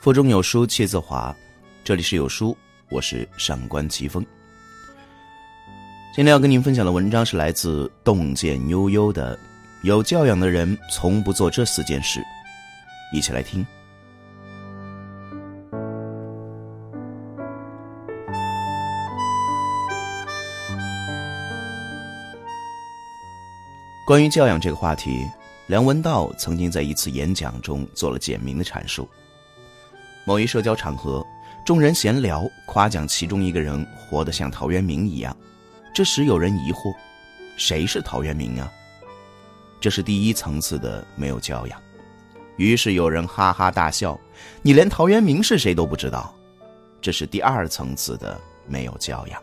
腹中有书气自华，这里是有书，我是上官奇峰。今天要跟您分享的文章是来自洞见悠悠的《有教养的人从不做这四件事》，一起来听。关于教养这个话题，梁文道曾经在一次演讲中做了简明的阐述。某一社交场合，众人闲聊，夸奖其中一个人活得像陶渊明一样。这时有人疑惑：“谁是陶渊明啊？”这是第一层次的没有教养。于是有人哈哈大笑：“你连陶渊明是谁都不知道。”这是第二层次的没有教养。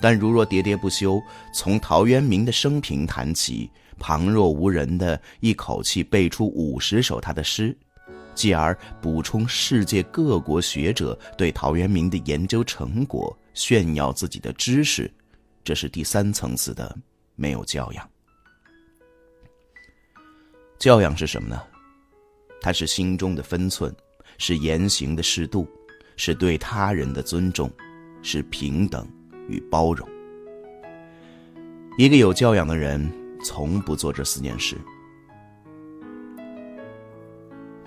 但如若喋喋不休，从陶渊明的生平谈起，旁若无人的一口气背出五十首他的诗。继而补充世界各国学者对陶渊明的研究成果，炫耀自己的知识，这是第三层次的没有教养。教养是什么呢？它是心中的分寸，是言行的适度，是对他人的尊重，是平等与包容。一个有教养的人，从不做这四件事。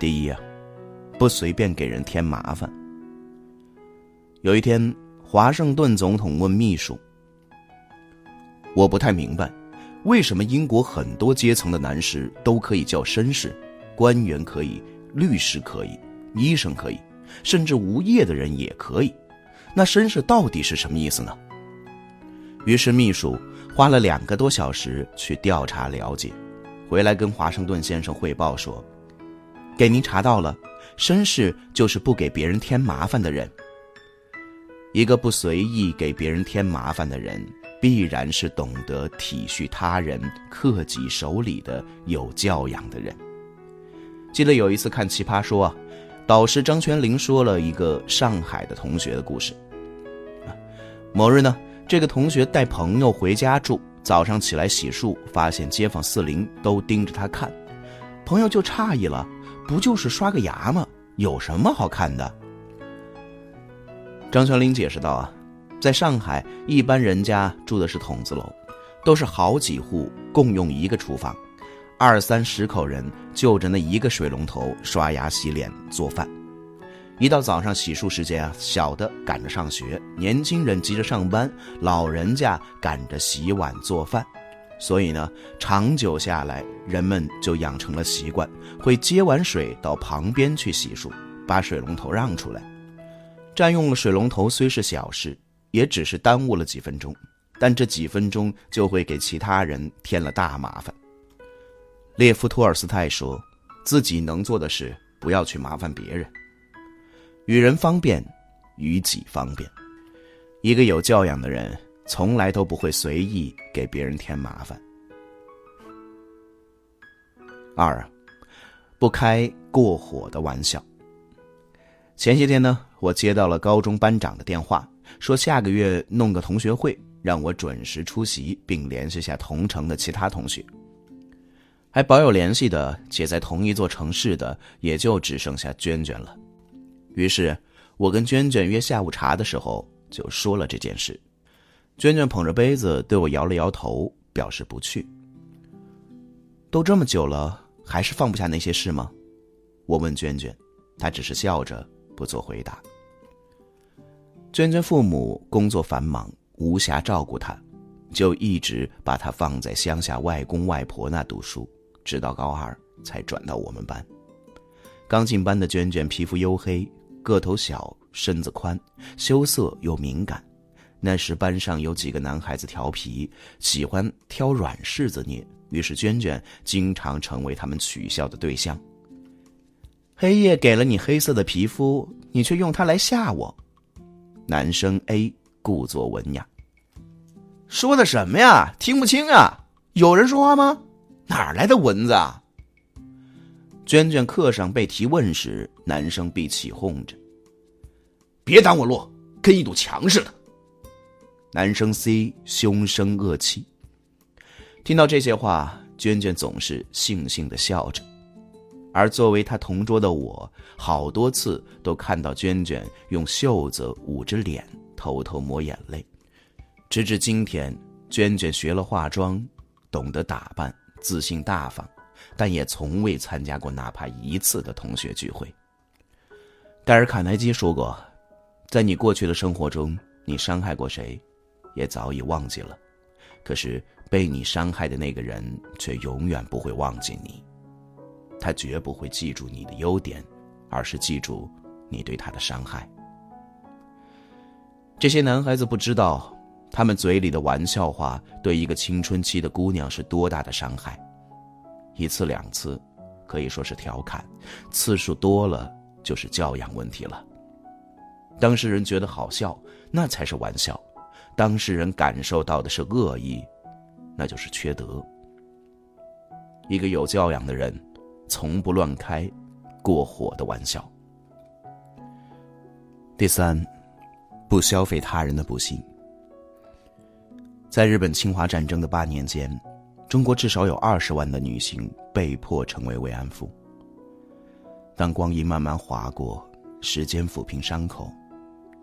第一啊，不随便给人添麻烦。有一天，华盛顿总统问秘书：“我不太明白，为什么英国很多阶层的男士都可以叫绅士，官员可以，律师可以，医生可以，甚至无业的人也可以？那绅士到底是什么意思呢？”于是秘书花了两个多小时去调查了解，回来跟华盛顿先生汇报说。给您查到了，绅士就是不给别人添麻烦的人。一个不随意给别人添麻烦的人，必然是懂得体恤他人、克己守礼的有教养的人。记得有一次看《奇葩说》啊，导师张泉灵说了一个上海的同学的故事。某日呢，这个同学带朋友回家住，早上起来洗漱，发现街坊四邻都盯着他看，朋友就诧异了。不就是刷个牙吗？有什么好看的？张泉灵解释道：“啊，在上海，一般人家住的是筒子楼，都是好几户共用一个厨房，二三十口人就着那一个水龙头刷牙、洗脸、做饭。一到早上洗漱时间啊，小的赶着上学，年轻人急着上班，老人家赶着洗碗做饭。”所以呢，长久下来，人们就养成了习惯，会接完水到旁边去洗漱，把水龙头让出来。占用了水龙头虽是小事，也只是耽误了几分钟，但这几分钟就会给其他人添了大麻烦。列夫·托尔斯泰说：“自己能做的事，不要去麻烦别人。与人方便，与己方便。一个有教养的人。”从来都不会随意给别人添麻烦。二，不开过火的玩笑。前些天呢，我接到了高中班长的电话，说下个月弄个同学会，让我准时出席，并联系下同城的其他同学。还保有联系的且在同一座城市的，也就只剩下娟娟了。于是，我跟娟娟约下午茶的时候，就说了这件事。娟娟捧着杯子对我摇了摇头，表示不去。都这么久了，还是放不下那些事吗？我问娟娟，她只是笑着不做回答。娟娟父母工作繁忙，无暇照顾她，就一直把她放在乡下外公外婆那读书，直到高二才转到我们班。刚进班的娟娟皮肤黝黑，个头小，身子宽，羞涩又敏感。那时班上有几个男孩子调皮，喜欢挑软柿子捏，于是娟娟经常成为他们取笑的对象。黑夜给了你黑色的皮肤，你却用它来吓我。男生 A 故作文雅，说的什么呀？听不清啊！有人说话吗？哪来的蚊子啊？娟娟课上被提问时，男生 B 起哄着：“别挡我路，跟一堵墙似的。”男生 C 凶声恶气，听到这些话，娟娟总是悻悻的笑着。而作为他同桌的我，好多次都看到娟娟用袖子捂着脸，偷偷抹眼泪。直至今天，娟娟学了化妆，懂得打扮，自信大方，但也从未参加过哪怕一次的同学聚会。戴尔·卡耐基说过：“在你过去的生活中，你伤害过谁，也早已忘记了。可是被你伤害的那个人，却永远不会忘记你。他绝不会记住你的优点，而是记住你对他的伤害。”这些男孩子不知道。他们嘴里的玩笑话对一个青春期的姑娘是多大的伤害？一次两次，可以说是调侃；次数多了，就是教养问题了。当事人觉得好笑，那才是玩笑；当事人感受到的是恶意，那就是缺德。一个有教养的人，从不乱开过火的玩笑。第三，不消费他人的不幸。在日本侵华战争的八年间，中国至少有二十万的女性被迫成为慰安妇。当光阴慢慢划过，时间抚平伤口，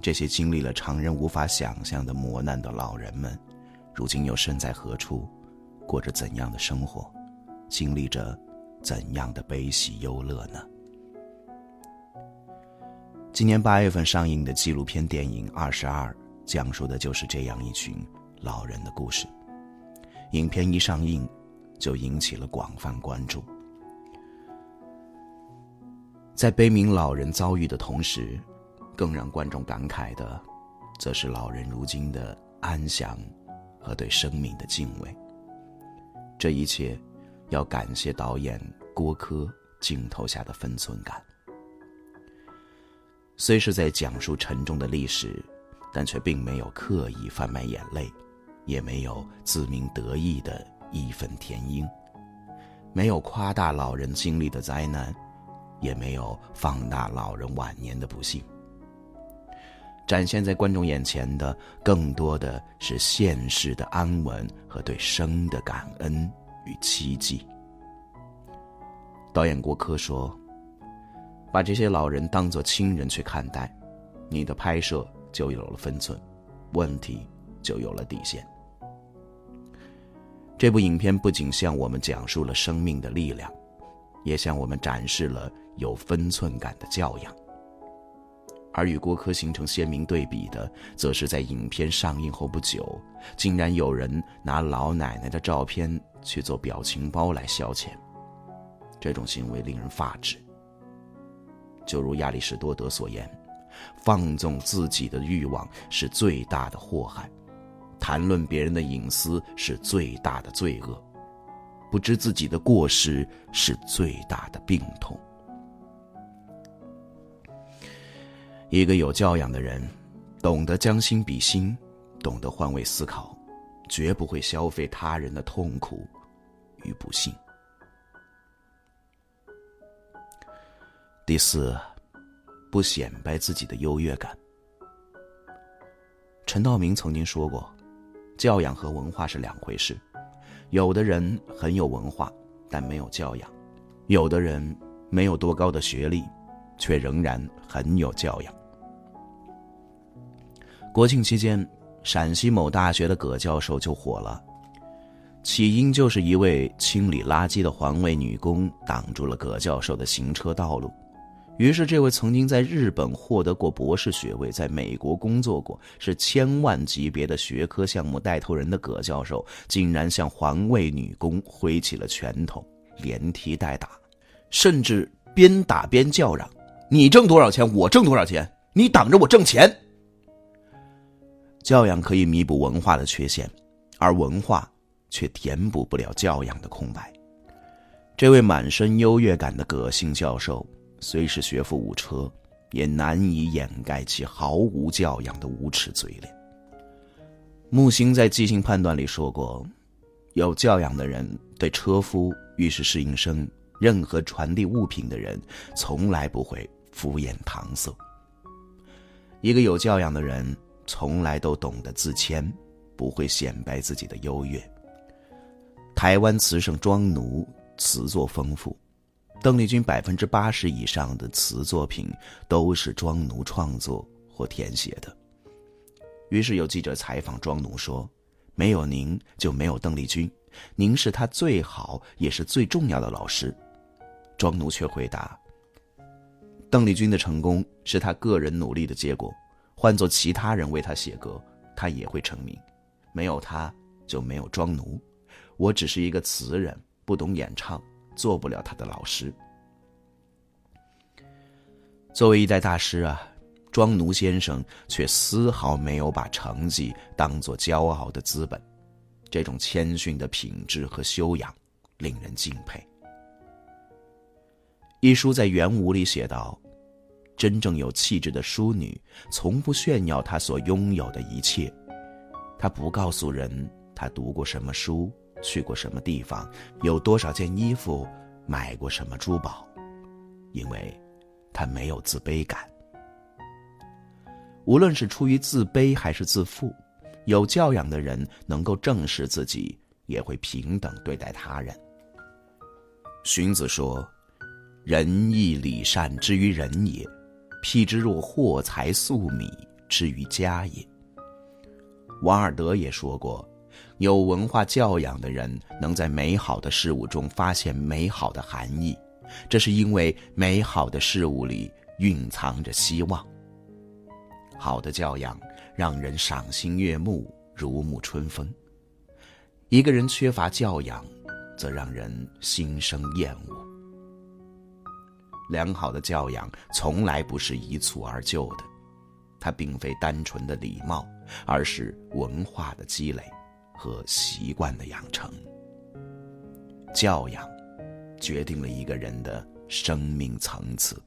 这些经历了常人无法想象的磨难的老人们，如今又身在何处，过着怎样的生活，经历着怎样的悲喜忧乐呢？今年八月份上映的纪录片电影《二十二》，讲述的就是这样一群。老人的故事，影片一上映，就引起了广泛关注。在悲悯老人遭遇的同时，更让观众感慨的，则是老人如今的安详和对生命的敬畏。这一切，要感谢导演郭柯镜头下的分寸感。虽是在讲述沉重的历史，但却并没有刻意贩卖眼泪。也没有自鸣得意的义愤填膺，没有夸大老人经历的灾难，也没有放大老人晚年的不幸。展现在观众眼前的，更多的是现世的安稳和对生的感恩与奇迹。导演郭柯说：“把这些老人当作亲人去看待，你的拍摄就有了分寸，问题就有了底线。”这部影片不仅向我们讲述了生命的力量，也向我们展示了有分寸感的教养。而与郭柯形成鲜明对比的，则是在影片上映后不久，竟然有人拿老奶奶的照片去做表情包来消遣。这种行为令人发指。就如亚里士多德所言：“放纵自己的欲望是最大的祸害。”谈论别人的隐私是最大的罪恶，不知自己的过失是最大的病痛。一个有教养的人，懂得将心比心，懂得换位思考，绝不会消费他人的痛苦与不幸。第四，不显摆自己的优越感。陈道明曾经说过。教养和文化是两回事，有的人很有文化，但没有教养；有的人没有多高的学历，却仍然很有教养。国庆期间，陕西某大学的葛教授就火了，起因就是一位清理垃圾的环卫女工挡住了葛教授的行车道路。于是，这位曾经在日本获得过博士学位，在美国工作过，是千万级别的学科项目带头人的葛教授，竟然向环卫女工挥起了拳头，连踢带打，甚至边打边叫嚷：“你挣多少钱，我挣多少钱，你挡着我挣钱。”教养可以弥补文化的缺陷，而文化却填补不了教养的空白。这位满身优越感的葛姓教授。虽是学富五车，也难以掩盖其毫无教养的无耻嘴脸。木星在即兴判断里说过：“有教养的人对车夫、浴室侍应生、任何传递物品的人，从来不会敷衍搪塞。一个有教养的人，从来都懂得自谦，不会显摆自己的优越。”台湾词圣庄奴词作丰富。邓丽君百分之八十以上的词作品都是庄奴创作或填写的。于是有记者采访庄奴说：“没有您就没有邓丽君，您是她最好也是最重要的老师。”庄奴却回答：“邓丽君的成功是她个人努力的结果，换做其他人为她写歌，她也会成名。没有她就没有庄奴，我只是一个词人，不懂演唱，做不了他的老师。”作为一代大师啊。庄奴先生却丝毫没有把成绩当作骄傲的资本，这种谦逊的品质和修养，令人敬佩。一书在原舞里写道：“真正有气质的淑女，从不炫耀她所拥有的一切，她不告诉人她读过什么书，去过什么地方，有多少件衣服，买过什么珠宝，因为她没有自卑感。”无论是出于自卑还是自负，有教养的人能够正视自己，也会平等对待他人。荀子说：“仁义礼善之于人也，譬之若货财粟米之于家也。”王尔德也说过：“有文化教养的人能在美好的事物中发现美好的含义，这是因为美好的事物里蕴藏着希望。”好的教养让人赏心悦目、如沐春风；一个人缺乏教养，则让人心生厌恶。良好的教养从来不是一蹴而就的，它并非单纯的礼貌，而是文化的积累和习惯的养成。教养决定了一个人的生命层次。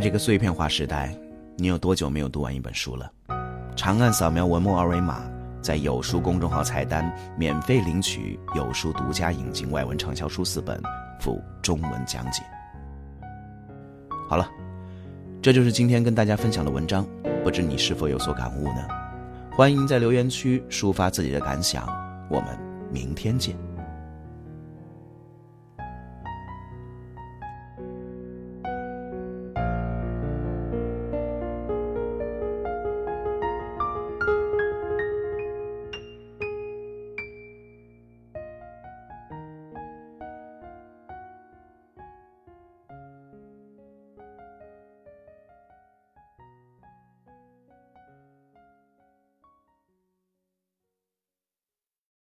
在这个碎片化时代，你有多久没有读完一本书了？长按扫描文末二维码，在有书公众号菜单免费领取有书独家引进外文畅销书四本，附中文讲解。好了，这就是今天跟大家分享的文章，不知你是否有所感悟呢？欢迎在留言区抒发自己的感想，我们明天见。